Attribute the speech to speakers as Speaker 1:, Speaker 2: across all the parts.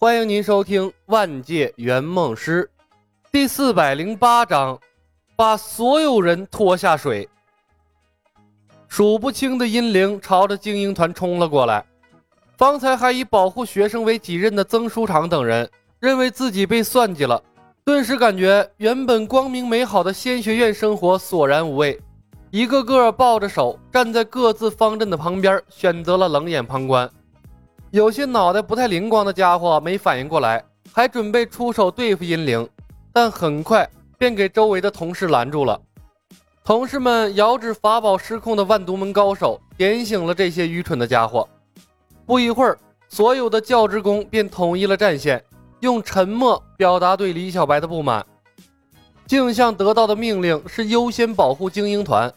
Speaker 1: 欢迎您收听《万界圆梦师》第四百零八章，把所有人拖下水。数不清的阴灵朝着精英团冲了过来。方才还以保护学生为己任的曾书长等人，认为自己被算计了，顿时感觉原本光明美好的仙学院生活索然无味。一个个抱着手站在各自方阵的旁边，选择了冷眼旁观。有些脑袋不太灵光的家伙没反应过来，还准备出手对付阴灵，但很快便给周围的同事拦住了。同事们遥指法宝失控的万毒门高手，点醒了这些愚蠢的家伙。不一会儿，所有的教职工便统一了战线，用沉默表达对李小白的不满。镜像得到的命令是优先保护精英团，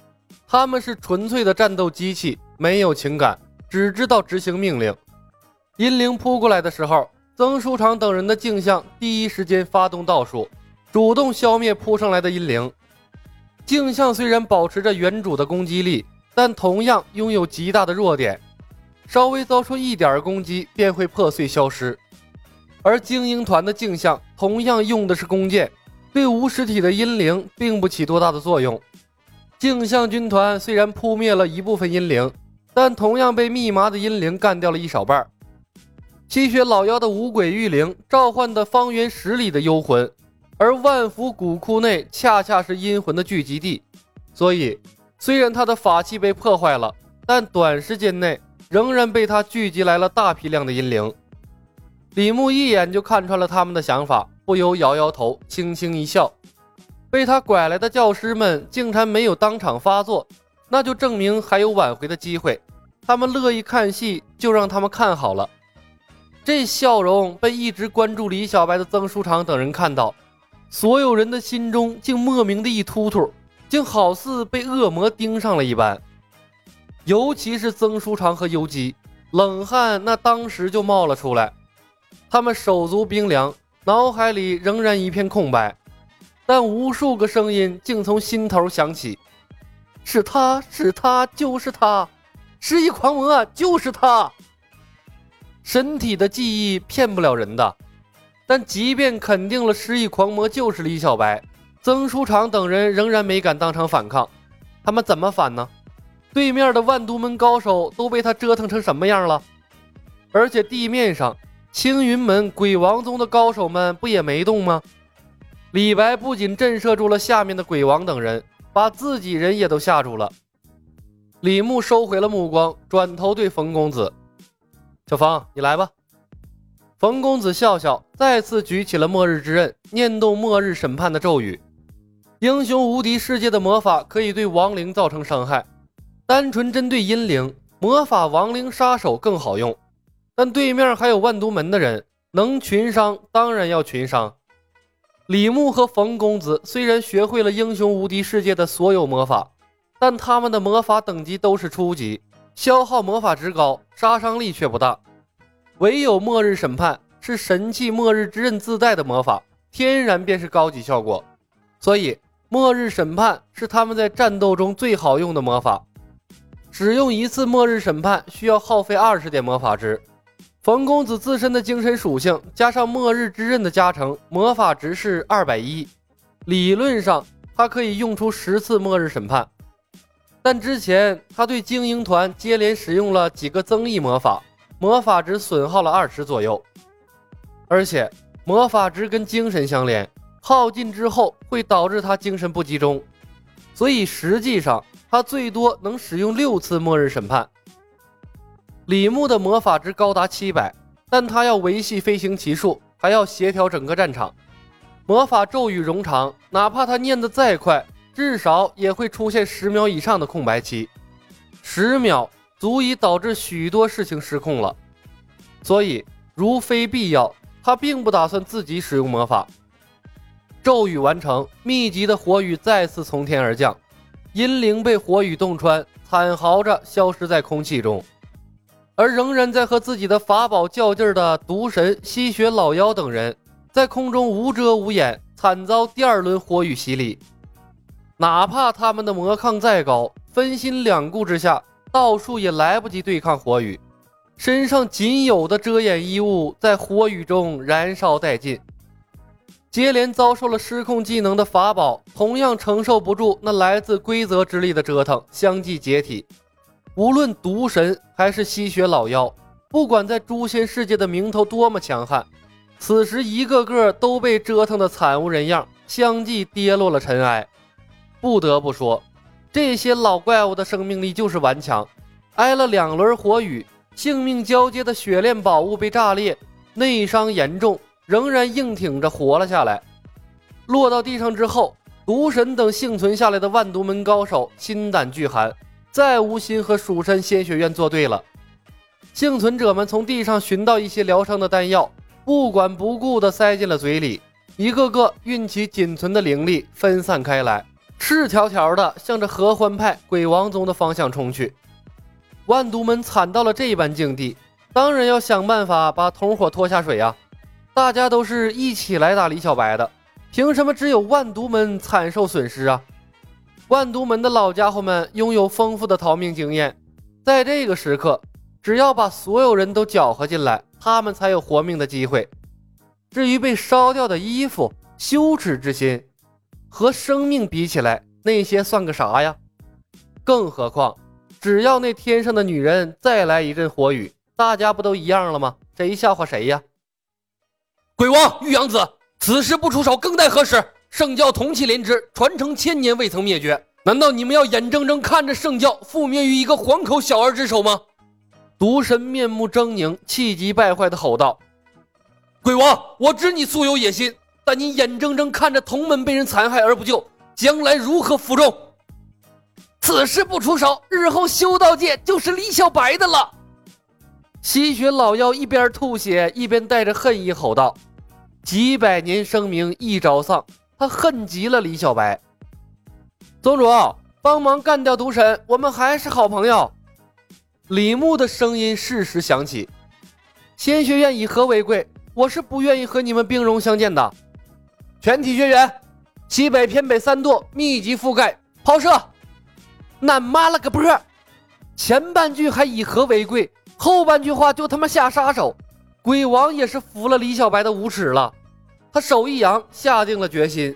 Speaker 1: 他们是纯粹的战斗机器，没有情感，只知道执行命令。阴灵扑过来的时候，曾书长等人的镜像第一时间发动道术，主动消灭扑上来的阴灵。镜像虽然保持着原主的攻击力，但同样拥有极大的弱点，稍微遭受一点攻击便会破碎消失。而精英团的镜像同样用的是弓箭，对无实体的阴灵并不起多大的作用。镜像军团虽然扑灭了一部分阴灵，但同样被密麻的阴灵干掉了一少半儿。吸血老妖的五鬼玉灵召唤的方圆十里的幽魂，而万福古窟内恰恰是阴魂的聚集地，所以虽然他的法器被破坏了，但短时间内仍然被他聚集来了大批量的阴灵。李牧一眼就看穿了他们的想法，不由摇摇头，轻轻一笑。被他拐来的教师们竟然没有当场发作，那就证明还有挽回的机会。他们乐意看戏，就让他们看好了。这笑容被一直关注李小白的曾书长等人看到，所有人的心中竟莫名的一突突，竟好似被恶魔盯上了一般。尤其是曾书长和游击，冷汗那当时就冒了出来。他们手足冰凉，脑海里仍然一片空白，但无数个声音竟从心头响起：“是他是他就是他，失忆狂魔就是他。”身体的记忆骗不了人的，但即便肯定了失忆狂魔就是李小白，曾书长等人仍然没敢当场反抗。他们怎么反呢？对面的万毒门高手都被他折腾成什么样了？而且地面上青云门、鬼王宗的高手们不也没动吗？李白不仅震慑住了下面的鬼王等人，把自己人也都吓住了。李牧收回了目光，转头对冯公子。小芳，你来吧。冯公子笑笑，再次举起了末日之刃，念动末日审判的咒语。英雄无敌世界的魔法可以对亡灵造成伤害，单纯针对阴灵，魔法亡灵杀手更好用。但对面还有万毒门的人，能群伤当然要群伤。李牧和冯公子虽然学会了英雄无敌世界的所有魔法，但他们的魔法等级都是初级。消耗魔法值高，杀伤力却不大。唯有末日审判是神器末日之刃自带的魔法，天然便是高级效果。所以末日审判是他们在战斗中最好用的魔法。使用一次末日审判需要耗费二十点魔法值。冯公子自身的精神属性加上末日之刃的加成，魔法值是二百一。理论上他可以用出十次末日审判。但之前他对精英团接连使用了几个增益魔法，魔法值损耗了二十左右，而且魔法值跟精神相连，耗尽之后会导致他精神不集中，所以实际上他最多能使用六次末日审判。李牧的魔法值高达七百，但他要维系飞行骑术，还要协调整个战场，魔法咒语冗长，哪怕他念得再快。至少也会出现十秒以上的空白期，十秒足以导致许多事情失控了。所以，如非必要，他并不打算自己使用魔法。咒语完成，密集的火雨再次从天而降，阴灵被火雨洞穿，惨嚎着消失在空气中。而仍然在和自己的法宝较劲的毒神、吸血老妖等人，在空中无遮无掩，惨遭第二轮火雨洗礼。哪怕他们的魔抗再高，分心两顾之下，道术也来不及对抗火雨，身上仅有的遮掩衣物在火雨中燃烧殆尽。接连遭受了失控技能的法宝，同样承受不住那来自规则之力的折腾，相继解体。无论毒神还是吸血老妖，不管在诛仙世界的名头多么强悍，此时一个个都被折腾得惨无人样，相继跌落了尘埃。不得不说，这些老怪物的生命力就是顽强。挨了两轮火雨，性命交接的雪炼宝物被炸裂，内伤严重。仍然硬挺着活了下来。落到地上之后，毒神等幸存下来的万毒门高手心胆俱寒，再无心和蜀山仙学院作对了。幸存者们从地上寻到一些疗伤的丹药，不管不顾地塞进了嘴里，一个个运起仅存的灵力分散开来，赤条条的向着合欢派鬼王宗的方向冲去。万毒门惨到了这般境地，当然要想办法把同伙拖下水呀。大家都是一起来打李小白的，凭什么只有万毒门惨受损失啊？万毒门的老家伙们拥有丰富的逃命经验，在这个时刻，只要把所有人都搅和进来，他们才有活命的机会。至于被烧掉的衣服，羞耻之心和生命比起来，那些算个啥呀？更何况，只要那天上的女人再来一阵火雨，大家不都一样了吗？谁笑话谁呀？
Speaker 2: 鬼王玉阳子，此时不出手更待何时？圣教同气连枝，传承千年未曾灭绝，难道你们要眼睁睁看着圣教覆灭于一个黄口小儿之手吗？
Speaker 1: 毒神面目狰狞，气急败坏地吼道：“
Speaker 2: 鬼王，我知你素有野心，你眼睁睁看着同门被人残害而不救，将来如何服众？
Speaker 3: 此时不出手，日后修道界就是李小白的了。”
Speaker 1: 吸血老妖一边吐血，一边带着恨意吼道。几百年声名一朝丧，他恨极了李小白。宗主，帮忙干掉毒神，我们还是好朋友。李牧的声音适时响起。仙学院以和为贵，我是不愿意和你们兵戎相见的。全体学员，西北偏北三舵密集覆盖，抛射。
Speaker 3: 俺妈了个波！
Speaker 1: 前半句还以和为贵，后半句话就他妈下杀手。鬼王也是服了李小白的无耻了，他手一扬，下定了决心。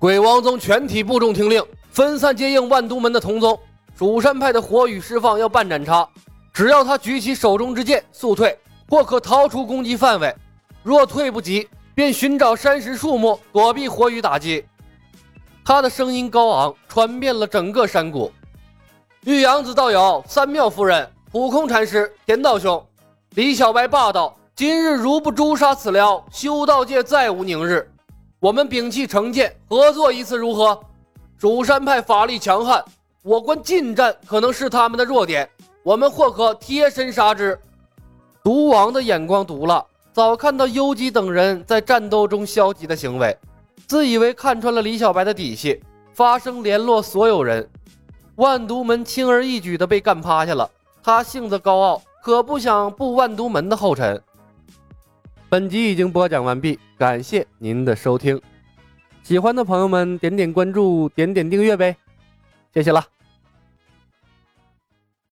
Speaker 2: 鬼王宗全体部众听令，分散接应万都门的同宗。蜀山派的火雨释放要半斩差，只要他举起手中之剑速退，或可逃出攻击范围；若退不及，便寻找山石树木躲避火雨打击。他的声音高昂，传遍了整个山谷。玉阳子道友、三妙夫人、普空禅师、田道兄。李小白霸道：“今日如不诛杀此僚，修道界再无宁日。我们摒弃成见，合作一次如何？蜀山派法力强悍，我观近战可能是他们的弱点，我们或可贴身杀之。”
Speaker 1: 毒王的眼光毒辣，早看到优姬等人在战斗中消极的行为，自以为看穿了李小白的底细，发声联络所有人。万毒门轻而易举的被干趴下了，他性子高傲。可不想步万毒门的后尘。本集已经播讲完毕，感谢您的收听。喜欢的朋友们点点关注，点点订阅呗，谢谢了。